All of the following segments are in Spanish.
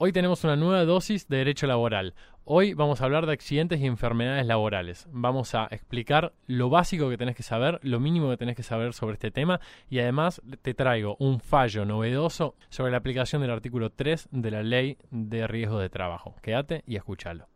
Hoy tenemos una nueva dosis de derecho laboral. Hoy vamos a hablar de accidentes y enfermedades laborales. Vamos a explicar lo básico que tenés que saber, lo mínimo que tenés que saber sobre este tema y además te traigo un fallo novedoso sobre la aplicación del artículo 3 de la Ley de Riesgo de Trabajo. Quédate y escúchalo.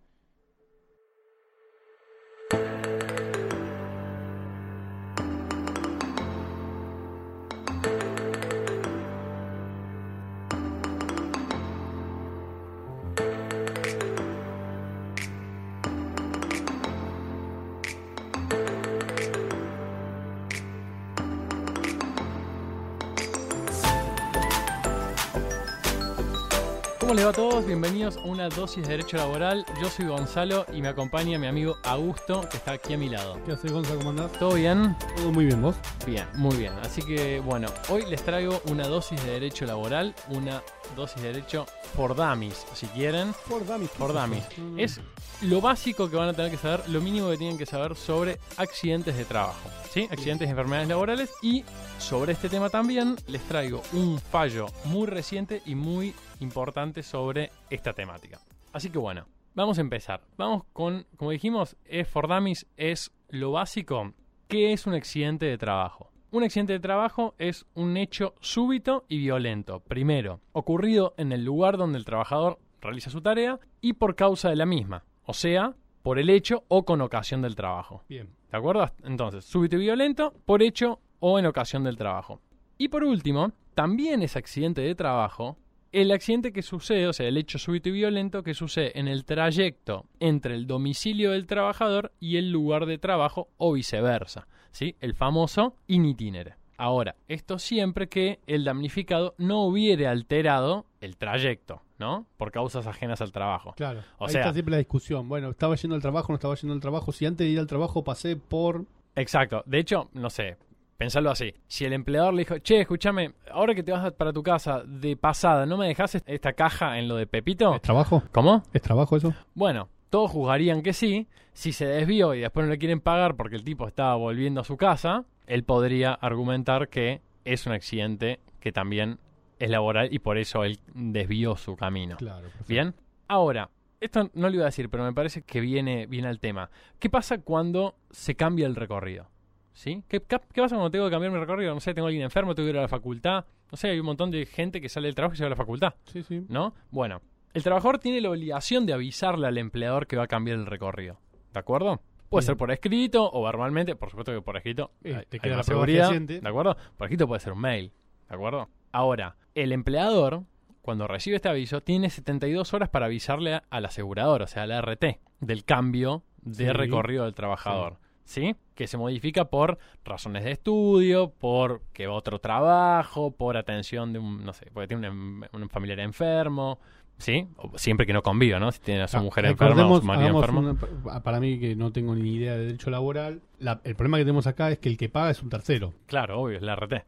¿Cómo les va a todos? Bienvenidos a una dosis de Derecho Laboral. Yo soy Gonzalo y me acompaña mi amigo Augusto, que está aquí a mi lado. ¿Qué haces, Gonzalo? ¿Cómo andás? ¿Todo bien? Todo muy bien, ¿vos? Bien, muy bien. Así que, bueno, hoy les traigo una dosis de Derecho Laboral, una dosis de Derecho for Dummies, si quieren. For Dummies. ¿qué For? Dummies. Mm. Es lo básico que van a tener que saber, lo mínimo que tienen que saber sobre accidentes de trabajo, ¿sí? Accidentes y enfermedades laborales. Y sobre este tema también les traigo un fallo muy reciente y muy importante sobre esta temática. Así que bueno, vamos a empezar. Vamos con, como dijimos, es for Dummies es lo básico. ¿Qué es un accidente de trabajo? Un accidente de trabajo es un hecho súbito y violento. Primero, ocurrido en el lugar donde el trabajador realiza su tarea y por causa de la misma. O sea, por el hecho o con ocasión del trabajo. Bien. ¿De acuerdo? Entonces, súbito y violento por hecho o en ocasión del trabajo. Y por último, también es accidente de trabajo el accidente que sucede, o sea, el hecho súbito y violento que sucede en el trayecto entre el domicilio del trabajador y el lugar de trabajo o viceversa, ¿sí? El famoso in itinere. Ahora, esto siempre que el damnificado no hubiere alterado el trayecto, ¿no? Por causas ajenas al trabajo. Claro. O Ahí sea- está siempre la discusión. Bueno, estaba yendo al trabajo, no estaba yendo al trabajo. Si antes de ir al trabajo pasé por. Exacto. De hecho, no sé, pensarlo así. Si el empleador le dijo, che, escúchame, ahora que te vas para tu casa de pasada, ¿no me dejas est- esta caja en lo de Pepito? ¿Es trabajo? ¿Cómo? ¿Es trabajo eso? Bueno, todos juzgarían que sí. Si se desvió y después no le quieren pagar porque el tipo estaba volviendo a su casa, él podría argumentar que es un accidente que también es laboral y por eso él desvió su camino. Claro. perfecto. Bien. Ahora, esto no lo iba a decir, pero me parece que viene, viene al tema. ¿Qué pasa cuando se cambia el recorrido? ¿Sí? ¿Qué, qué, qué pasa cuando tengo que cambiar mi recorrido? No sé, tengo a alguien enfermo, tengo que ir a la facultad. No sé, hay un montón de gente que sale del trabajo y se va a la facultad, Sí, sí. ¿no? Bueno, el trabajador tiene la obligación de avisarle al empleador que va a cambiar el recorrido. ¿De acuerdo? Puede ser por escrito o verbalmente, por supuesto que por escrito Eh, hay- te queda la seguridad, fehaciente. ¿de acuerdo? Por escrito puede ser un mail, ¿de acuerdo? Ahora, el empleador, cuando recibe este aviso, tiene 72 horas para avisarle al asegurador, o sea, al RT, del cambio de Sí. recorrido del trabajador. ¿Sí? Que se modifica por razones de estudio, por que otro trabajo, por atención de un, no sé, porque tiene un, em- un familiar enfermo, ¿sí? O siempre que no conviva, ¿no? Si tiene a su Ah, mujer enferma o su marido enfermo. una- para mí, que no tengo ni idea de derecho laboral, la- el problema que tenemos acá es que el que paga es un tercero, Claro, obvio, es la RT.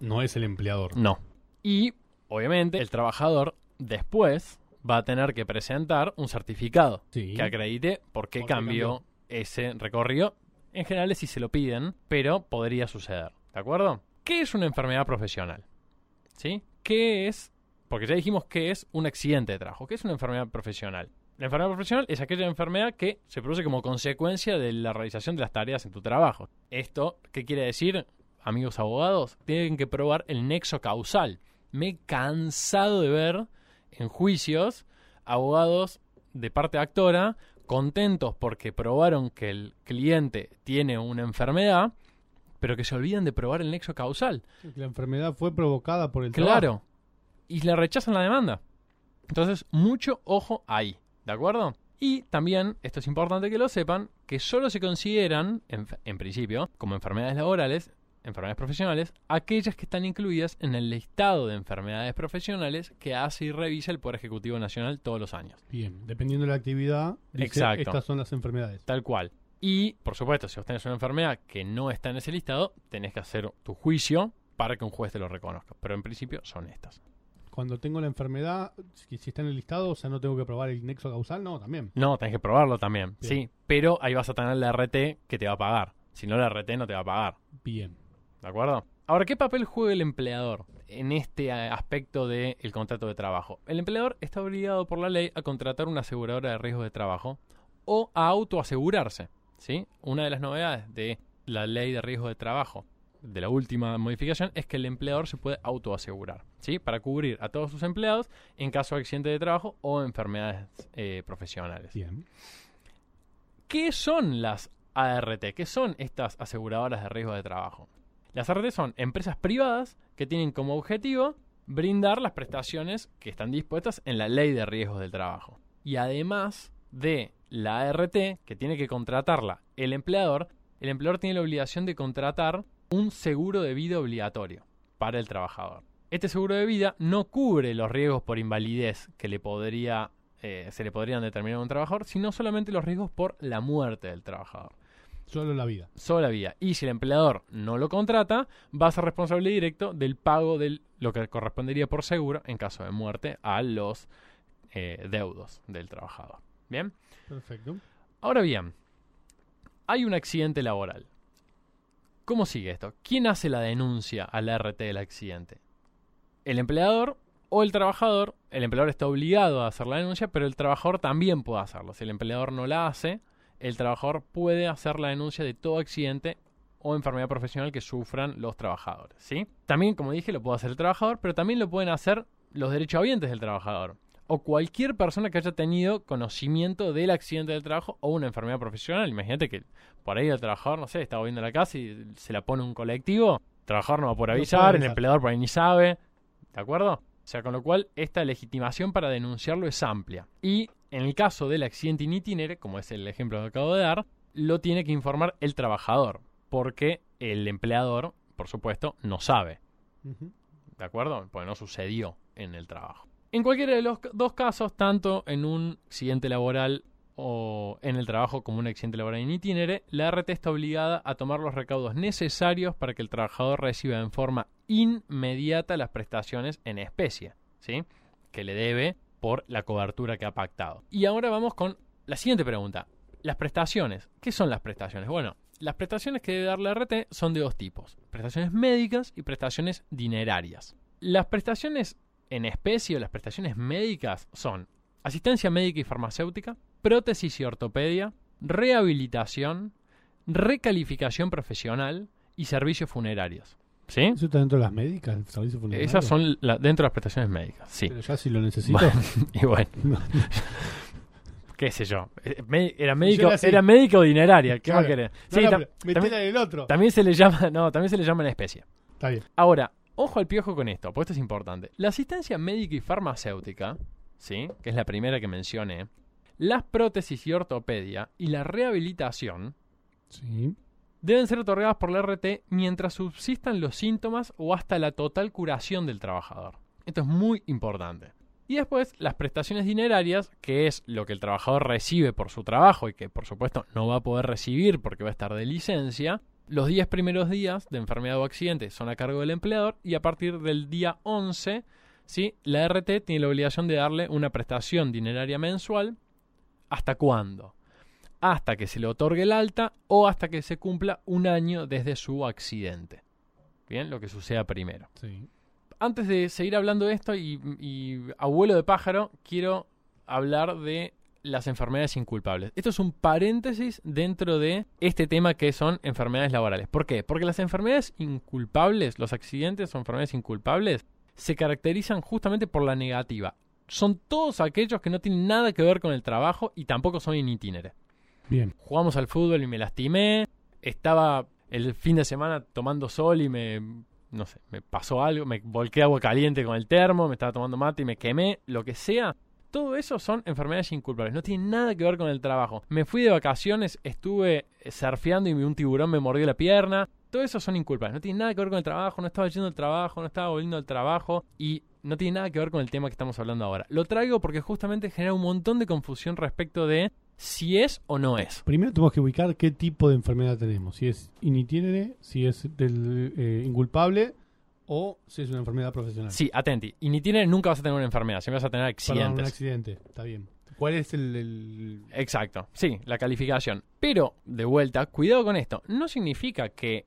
no es el empleador. No. Y, obviamente, el trabajador después va a tener que presentar un certificado Sí. que acredite por qué ¿Por qué cambió cambió? ese recorrido. En general es si se lo piden, pero podría suceder. ¿De acuerdo? ¿Qué es una enfermedad profesional? ¿Sí? ¿Qué es? Porque ya dijimos que es un accidente de trabajo. ¿Qué es una enfermedad profesional? La enfermedad profesional es aquella enfermedad que se produce como consecuencia de la realización de las tareas en tu trabajo. ¿Esto qué quiere decir, amigos abogados? Tienen que probar el nexo causal. Me he cansado de ver en juicios abogados de parte actora contentos porque probaron que el cliente tiene una enfermedad, pero que se olvidan de probar el nexo causal. La enfermedad fue provocada por el trabajo. Claro. Y le rechazan la demanda. Entonces, mucho ojo ahí. ¿De acuerdo? Y también, esto es importante que lo sepan, que solo se consideran, en, en principio, como enfermedades laborales, enfermedades profesionales, aquellas que están incluidas en el listado de enfermedades profesionales que hace y revisa el Poder Ejecutivo Nacional todos los años. Bien, dependiendo de la actividad, dice, estas son las enfermedades. Tal cual. Y, por supuesto, si vos tenés una enfermedad que no está en ese listado, tenés que hacer tu juicio para que un juez te lo reconozca. Pero en principio son estas. Cuando tengo la enfermedad, si, si está en el listado, o sea, no tengo que probar el nexo causal, no, también. No, tenés que probarlo también. Bien. Sí, pero ahí vas a tener la RT que te va a pagar. Si no, la RT no te va a pagar. Bien. ¿De acuerdo? Ahora, ¿qué papel juega el empleador en este eh, aspecto del contrato de trabajo? El empleador está obligado por la ley a contratar una aseguradora de riesgos de trabajo o a autoasegurarse. ¿sí? Una de las novedades de la ley de riesgos de trabajo de la última modificación es que el empleador se puede autoasegurar, ¿sí? Para cubrir a todos sus empleados en caso de accidente de trabajo o enfermedades eh, profesionales. Bien. ¿Qué son las ART? ¿Qué son estas aseguradoras de riesgo de trabajo? Las ART son empresas privadas que tienen como objetivo brindar las prestaciones que están dispuestas en la ley de riesgos del trabajo. Y además de la ART, que tiene que contratarla el empleador, el empleador tiene la obligación de contratar un seguro de vida obligatorio para el trabajador. Este seguro de vida no cubre los riesgos por invalidez que le podría, eh, se le podrían determinar a un trabajador, sino solamente los riesgos por la muerte del trabajador. Solo la vida. Solo la vida. Y si el empleador no lo contrata, va a ser responsable directo del pago de lo que correspondería por seguro en caso de muerte a los eh, deudos del trabajador. ¿Bien? Perfecto. Ahora bien, hay un accidente laboral. ¿Cómo sigue esto? ¿Quién hace la denuncia al RT del accidente? ¿El empleador o el trabajador? El empleador está obligado a hacer la denuncia, pero el trabajador también puede hacerlo. Si el empleador no la hace, el trabajador puede hacer la denuncia de todo accidente o enfermedad profesional que sufran los trabajadores. ¿sí? También, como dije, lo puede hacer el trabajador, pero también lo pueden hacer los derechohabientes del trabajador o cualquier persona que haya tenido conocimiento del accidente del trabajo o una enfermedad profesional. Imagínate que por ahí el trabajador, no sé, está volviendo a la casa y se la pone un colectivo. El trabajador no va por avisar, el empleador por ahí ni sabe. ¿De acuerdo? O sea, con lo cual esta legitimación para denunciarlo es amplia. Y en el caso del accidente in itinere, como es el ejemplo que acabo de dar, lo tiene que informar el trabajador, porque el empleador, por supuesto, no sabe. ¿De acuerdo? Porque no sucedió en el trabajo. En cualquiera de los dos casos, tanto en un accidente laboral o en el trabajo como un accidente laboral en itinere, la RT está obligada a tomar los recaudos necesarios para que el trabajador reciba en forma inmediata las prestaciones en especie, ¿sí? Que le debe por la cobertura que ha pactado. Y ahora vamos con la siguiente pregunta. Las prestaciones. ¿Qué son las prestaciones? Bueno, las prestaciones que debe dar la RT son de dos tipos. Prestaciones médicas y prestaciones dinerarias. Las prestaciones en especie o las prestaciones médicas son asistencia médica y farmacéutica, prótesis y ortopedia, rehabilitación, recalificación profesional y servicios funerarios. ¿Sí? ¿Eso está dentro de las médicas? ¿Servicios funerarios? Esas son dentro de las prestaciones médicas, sí. Pero ya si lo necesito. y bueno. qué sé yo. Eh, era médico, era médico dineraria. ¿Qué va a querer? Sí, también, el otro. También se le llama, no, también se le llama en especie. Está bien. Ahora, Ojo al piojo con esto, porque esto es importante. La asistencia médica y farmacéutica, ¿sí? que es la primera que mencioné, las prótesis y ortopedia y la rehabilitación sí. Deben ser otorgadas por la RT mientras subsistan los síntomas o hasta la total curación del trabajador. Esto es muy importante. Y después las prestaciones dinerarias, que es lo que el trabajador recibe por su trabajo y que por supuesto no va a poder recibir porque va a estar de licencia, los 10 primeros días de enfermedad o accidente son a cargo del empleador y a partir del día 11, ¿sí? la RT tiene la obligación de darle una prestación dineraria mensual. ¿Hasta cuándo? Hasta que se le otorgue el alta o hasta que se cumpla un año desde su accidente. Bien, lo que suceda primero. Antes de seguir hablando de esto y, y abuelo de pájaro, quiero hablar de las enfermedades inculpables. Esto es un paréntesis dentro de este tema que son enfermedades laborales. ¿Por qué? Porque las enfermedades inculpables, los accidentes o enfermedades inculpables, se caracterizan justamente por la negativa. Son todos aquellos que no tienen nada que ver con el trabajo y tampoco son in itinere. Bien. Jugamos al fútbol y me lastimé. Estaba el fin de semana tomando sol y me no sé, me pasó algo, me volqué agua caliente con el termo, me estaba tomando mate y me quemé, lo que sea, todo eso son enfermedades inculpables, no tienen nada que ver con el trabajo. Me fui de vacaciones, estuve surfeando y un tiburón me mordió la pierna. Todo eso son inculpables, no tiene nada que ver con el trabajo, no estaba yendo al trabajo, no estaba volviendo al trabajo y no tiene nada que ver con el tema que estamos hablando ahora. Lo traigo porque justamente genera un montón de confusión respecto de si es o no es. Primero tenemos que ubicar qué tipo de enfermedad tenemos, si es initiere, si es del eh, inculpable o si es una enfermedad profesional. Sí, atenti. Y ni tiene, nunca vas a tener una enfermedad, siempre vas a tener accidentes. un accidente, está bien. ¿Cuál es el, Exacto, sí, la calificación. Pero, de vuelta, cuidado con esto. No significa que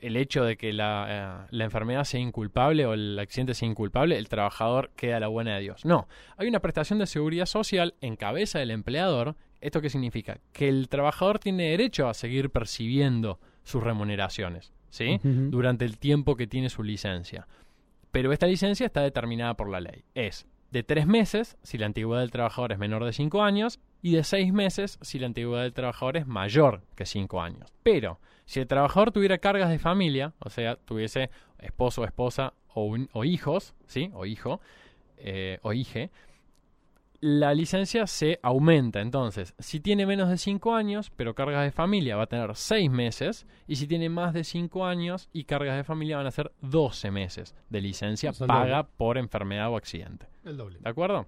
el hecho de que la, eh, la enfermedad sea inculpable o el accidente sea inculpable, el trabajador queda a la buena de Dios. No, hay una prestación de seguridad social en cabeza del empleador. ¿Esto qué significa? Que el trabajador tiene derecho a seguir percibiendo sus remuneraciones, ¿sí? Durante el tiempo que tiene su licencia. Pero esta licencia está determinada por la ley. Es de tres meses si la antigüedad del trabajador es menor de cinco años y de seis meses si la antigüedad del trabajador es mayor que cinco años. Pero si el trabajador tuviera cargas de familia, o sea, tuviese esposo, esposa o, un- o hijos, ¿sí? O hijo, eh, o hije, la licencia se aumenta. Entonces, si tiene menos de 5 años, pero cargas de familia, va a tener 6 meses. Y si tiene más de 5 años y cargas de familia, van a ser 12 meses de licencia paga por enfermedad o accidente. El doble. ¿De acuerdo?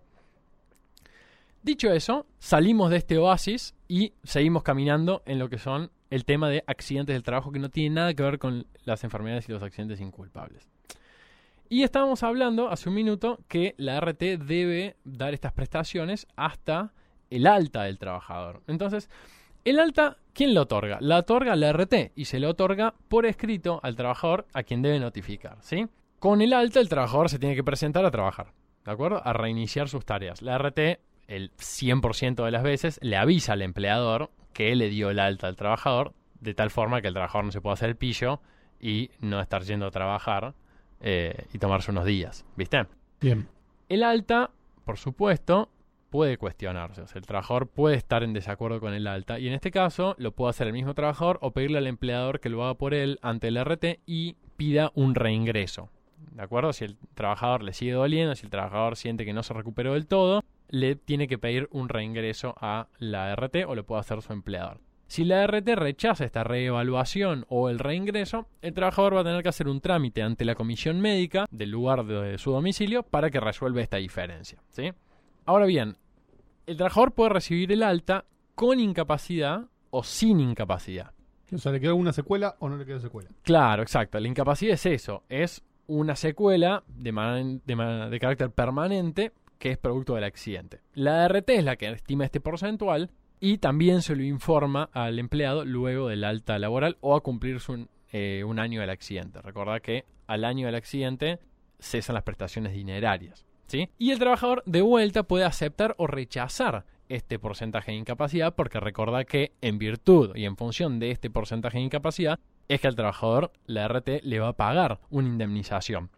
Dicho eso, salimos de este oasis y seguimos caminando en lo que son el tema de accidentes del trabajo que no tiene nada que ver con las enfermedades y los accidentes inculpables. Y estábamos hablando hace un minuto que la RT debe dar estas prestaciones hasta el alta del trabajador. Entonces, el alta, ¿quién lo otorga? La otorga la RT y se le otorga por escrito al trabajador a quien debe notificar, ¿sí? Con el alta el trabajador se tiene que presentar a trabajar, ¿de acuerdo? A reiniciar sus tareas. La RT, el 100% de las veces, le avisa al empleador que le dio el alta al trabajador, de tal forma que el trabajador no se pueda hacer el pillo y no estar yendo a trabajar eh, y tomarse unos días, ¿viste? Bien. El alta, por supuesto, puede cuestionarse. O sea, el trabajador puede estar en desacuerdo con el alta. Y en este caso, lo puede hacer el mismo trabajador o pedirle al empleador que lo haga por él ante el RT y pida un reingreso. ¿De acuerdo? Si el trabajador le sigue doliendo, si el trabajador siente que no se recuperó del todo, le tiene que pedir un reingreso a la RT o lo puede hacer su empleador. Si la RT rechaza esta reevaluación o el reingreso, el trabajador va a tener que hacer un trámite ante la comisión médica del lugar de su domicilio para que resuelva esta diferencia. ¿sí? Ahora bien, el trabajador puede recibir el alta con incapacidad o sin incapacidad. O sea, ¿le queda alguna secuela o no le queda secuela? Claro, exacto. La incapacidad es eso. Es una secuela de, man- de ma- de carácter permanente que es producto del accidente. La RT es la que estima este porcentual y también se lo informa al empleado luego del alta laboral o a cumplirse un, eh, un año del accidente. Recordad que al año del accidente cesan las prestaciones dinerarias. ¿sí? Y el trabajador de vuelta puede aceptar o rechazar este porcentaje de incapacidad porque recordad que en virtud y en función de este porcentaje de incapacidad es que al trabajador la RT le va a pagar una indemnización.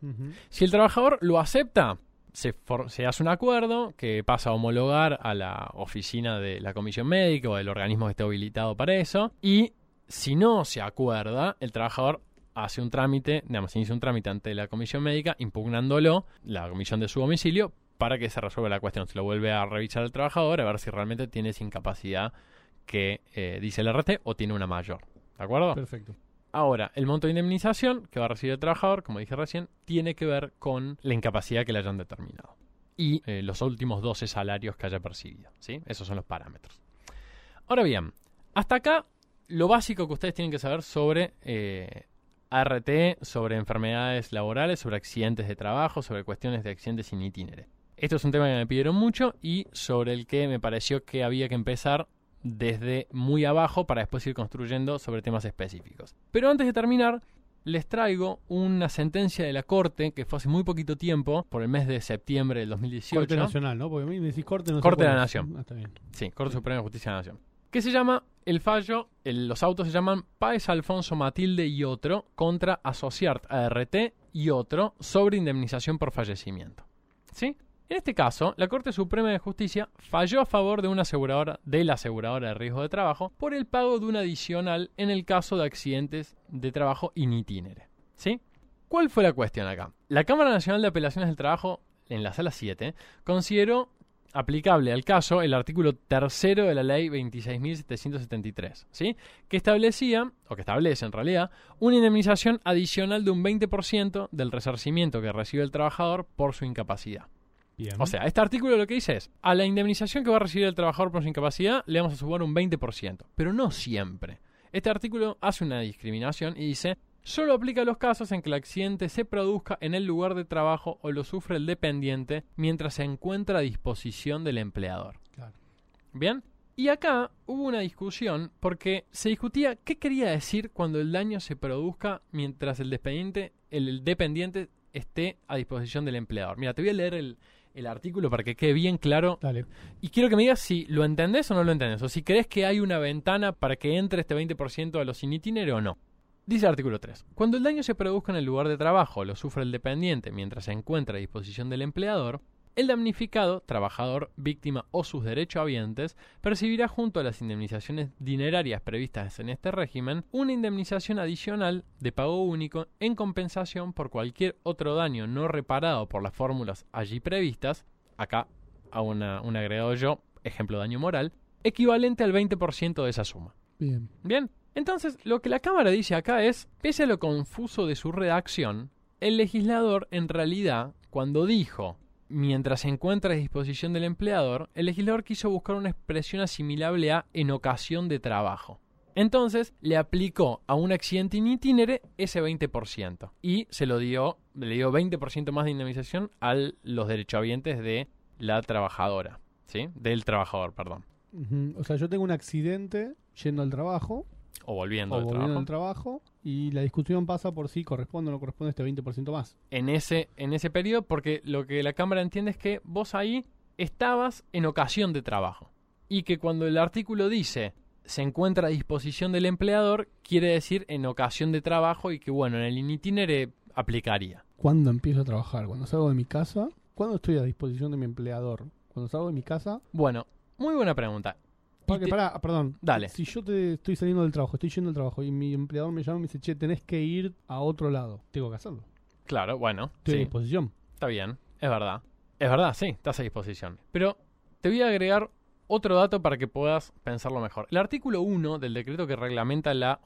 Si el trabajador lo acepta, se, for- se hace un acuerdo que pasa a homologar a la oficina de la comisión médica o del organismo que esté habilitado para eso. Y si no se acuerda, el trabajador hace un trámite, digamos, inicia un trámite ante la comisión médica, impugnándolo, la comisión de su domicilio, para que se resuelva la cuestión. Se lo vuelve a revisar el trabajador a ver si realmente tiene esa incapacidad que eh, dice el RT o tiene una mayor. ¿De acuerdo? Perfecto. Ahora, el monto de indemnización que va a recibir el trabajador, como dije recién, tiene que ver con la incapacidad que le hayan determinado. Y eh, los últimos 12 salarios que haya percibido. ¿sí? Esos son los parámetros. Ahora bien, hasta acá lo básico que ustedes tienen que saber sobre eh, ART, sobre enfermedades laborales, sobre accidentes de trabajo, sobre cuestiones de accidentes sin itinere. Esto es un tema que me pidieron mucho y sobre el que me pareció que había que empezar desde muy abajo para después ir construyendo sobre temas específicos. Pero antes de terminar, les traigo una sentencia de la Corte que fue hace muy poquito tiempo, por el mes de septiembre del 2018. Corte Nacional, ¿no? Porque a mí me decís Corte, no Corte de la. Nación. Ah, está bien. Sí, Corte Suprema de Justicia de la Nación. Que se llama el fallo, el- los autos se llaman Páez Alfonso Matilde y otro contra Asociart ART y otro sobre indemnización por fallecimiento. ¿Sí? En este caso, la Corte Suprema de Justicia falló a favor de una aseguradora, de la aseguradora de riesgo de trabajo, por el pago de un adicional en el caso de accidentes de trabajo in itinere. ¿Sí? ¿Cuál fue la cuestión acá? La Cámara Nacional de Apelaciones del Trabajo, en la sala 7, consideró aplicable al caso el artículo tercero de la ley 26.773, ¿sí? Que establecía, o que establece en realidad, una indemnización adicional de un 20% del resarcimiento que recibe el trabajador por su incapacidad. Bien. O sea, este artículo lo que dice es, a la indemnización que va a recibir el trabajador por su incapacidad le vamos a sumar un 20%, pero no siempre. Este artículo hace una discriminación y dice, solo aplica a los casos en que el accidente se produzca en el lugar de trabajo o lo sufre el dependiente mientras se encuentra a disposición del empleador. Claro. ¿Bien? Y acá hubo una discusión porque se discutía qué quería decir cuando el daño se produzca mientras el dependiente, el dependiente esté a disposición del empleador. Mira, te voy a leer el, el artículo para que quede bien claro Dale. y quiero que me digas si lo entendés o no lo entendés, o si crees que hay una ventana para que entre este 20% a los sin itinerario o no. Dice el artículo 3. Cuando el daño se produzca en el lugar de trabajo lo sufre el dependiente mientras se encuentra a disposición del empleador, el damnificado, trabajador, víctima o sus derechohabientes percibirá junto a las indemnizaciones dinerarias previstas en este régimen una indemnización adicional de pago único en compensación por cualquier otro daño no reparado por las fórmulas allí previstas, acá una- un agregado yo, ejemplo daño moral, equivalente al 20% de esa suma. Bien. Bien, entonces lo que la Cámara dice acá es, pese a lo confuso de su redacción, el legislador en realidad, cuando dijo, mientras se encuentra a disposición del empleador, el legislador quiso buscar una expresión asimilable a en ocasión de trabajo. Entonces le aplicó a un accidente in itinere ese 20% y se lo dio, le dio 20% más de indemnización a los derechohabientes de la trabajadora, ¿sí? Del trabajador, perdón. O sea, yo tengo un accidente yendo al trabajo O volviendo o al volviendo trabajo. al trabajo y la discusión pasa por si corresponde o no corresponde este 20% más. en ese, en ese periodo, porque lo que la Cámara entiende es que vos ahí estabas en ocasión de trabajo. Y que cuando el artículo dice se encuentra a disposición del empleador, quiere decir en ocasión de trabajo y que bueno, en el in itinere aplicaría. ¿Cuándo empiezo a trabajar? ¿Cuando salgo de mi casa? ¿Cuándo estoy a disposición de mi empleador? ¿Cuando salgo de mi casa? Bueno, muy buena pregunta. Porque, te- pará, perdón. Dale. Si yo te estoy saliendo del trabajo, estoy yendo al trabajo y mi empleador me llama y me dice, che, tenés que ir a otro lado. Tengo que hacerlo. Claro, bueno, Estoy a disposición. está bien, es verdad. Es verdad, sí, estás a disposición. Pero te voy a agregar otro dato para que puedas pensarlo mejor. El artículo 1 del decreto que reglamenta la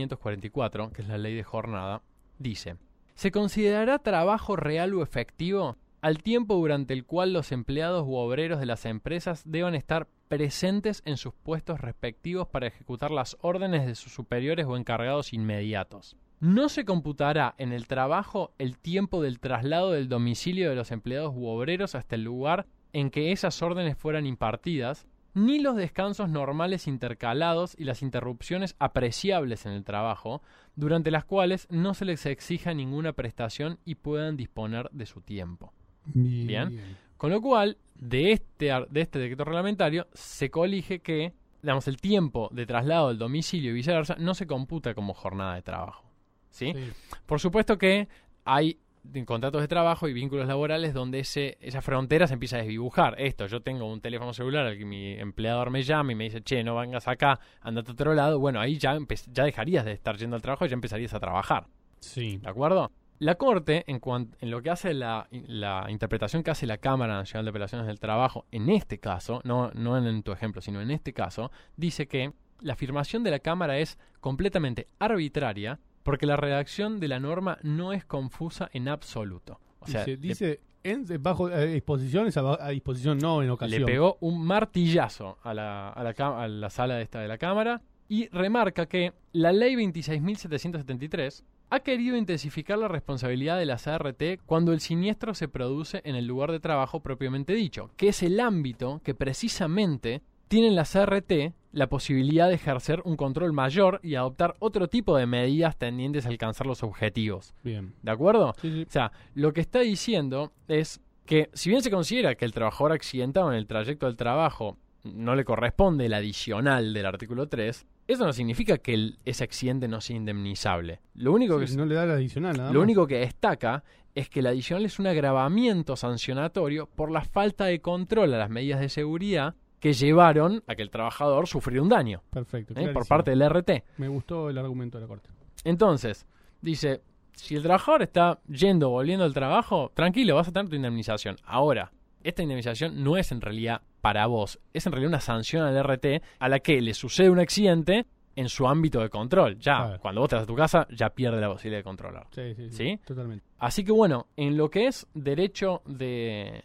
11.544, que es la ley de jornada, dice, se considerará trabajo real o efectivo al tiempo durante el cual los empleados u obreros de las empresas deban estar presentes en sus puestos respectivos para ejecutar las órdenes de sus superiores o encargados inmediatos. No se computará en el trabajo el tiempo del traslado del domicilio de los empleados u obreros hasta el lugar en que esas órdenes fueran impartidas, ni los descansos normales intercalados y las interrupciones apreciables en el trabajo, durante las cuales no se les exija ninguna prestación y puedan disponer de su tiempo. Bien. Con lo cual, de este, de este decreto reglamentario se colige que, digamos, el tiempo de traslado del domicilio y viceversa no se computa como jornada de trabajo. ¿Sí? Sí. Por supuesto que hay contratos de trabajo y vínculos laborales donde ese, esa frontera se empieza a desdibujar. Esto, yo tengo un teléfono celular al que mi empleador me llama y me dice, che, no vengas acá, andate a otro lado. Bueno, ahí ya, ya dejarías de estar yendo al trabajo y ya empezarías a trabajar. Sí. ¿De acuerdo? La Corte, en, cuan- en lo que hace la, la interpretación que hace la Cámara Nacional de Apelaciones del Trabajo, en este caso, no, no en, tu ejemplo, sino en este caso, dice que la afirmación de la Cámara es completamente arbitraria porque la redacción de la norma no es confusa en absoluto. O sea, dice, le- dice, en, bajo a disposición es a, a disposición, no en ocasión. le pegó un martillazo a la, a la, a la sala esta de la Cámara y remarca que la ley 26.773 ha querido intensificar la responsabilidad de las ART cuando el siniestro se produce en el lugar de trabajo propiamente dicho, que es el ámbito que precisamente tienen las ART la posibilidad de ejercer un control mayor y adoptar otro tipo de medidas tendientes a alcanzar los objetivos. Bien. ¿De acuerdo? Sí, sí. O sea, lo que está diciendo es que si bien se considera que el trabajador accidentado en el trayecto del trabajo no le corresponde el adicional del artículo 3, eso no significa que el- ese accidente no sea indemnizable. Lo único, que, no le da el adicional, nada lo más. único que destaca es que el adicional es un agravamiento sancionatorio por la falta de control a las medidas de seguridad que llevaron a que el trabajador sufriera un daño Perfecto. ¿eh? por parte del RT. Me gustó el argumento de la corte. Entonces, dice, si el trabajador está yendo o volviendo al trabajo, tranquilo, vas a tener tu indemnización. Ahora, esta indemnización no es en realidad para vos, es en realidad una sanción al RT a la que le sucede un accidente en su ámbito de control. Ya, cuando vos te vas a tu casa, ya pierde la posibilidad de controlar. Sí, sí, sí. ¿Sí? Totalmente. Así que bueno, en lo que es derecho de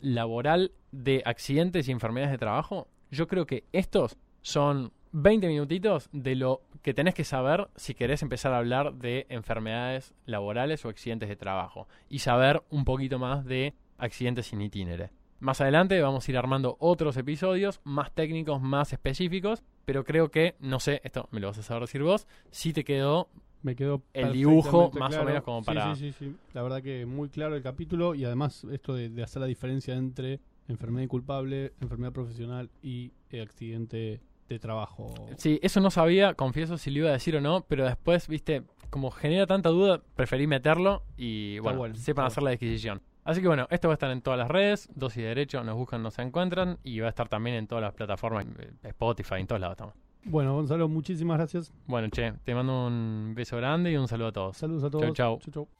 laboral de accidentes y enfermedades de trabajo, yo creo que estos son 20 minutitos de lo que tenés que saber si querés empezar a hablar de enfermedades laborales o accidentes de trabajo y saber un poquito más de accidentes sin itinere. Más adelante vamos a ir armando otros episodios más técnicos, más específicos, pero creo que, no sé, esto me lo vas a saber decir vos, si te quedó Me quedó El dibujo, más o menos, como Sí, para- Sí, sí, sí. La verdad que muy claro el capítulo y además esto de, de hacer la diferencia entre enfermedad inculpable, enfermedad profesional y eh, accidente de trabajo. Sí, eso no sabía, confieso si lo iba a decir o no, pero después, viste, como genera tanta duda, preferí meterlo y bueno, bueno, sepan hacer la adquisición. Así que bueno, esto va a estar en todas las redes, dosis de derecho, nos buscan, nos encuentran y va a estar también en todas las plataformas, eh, Spotify, en todos lados estamos. Bueno, Gonzalo, muchísimas gracias. Bueno, che, te mando un beso grande y un saludo a todos. Saludos a todos. chau. Chau, chau. Si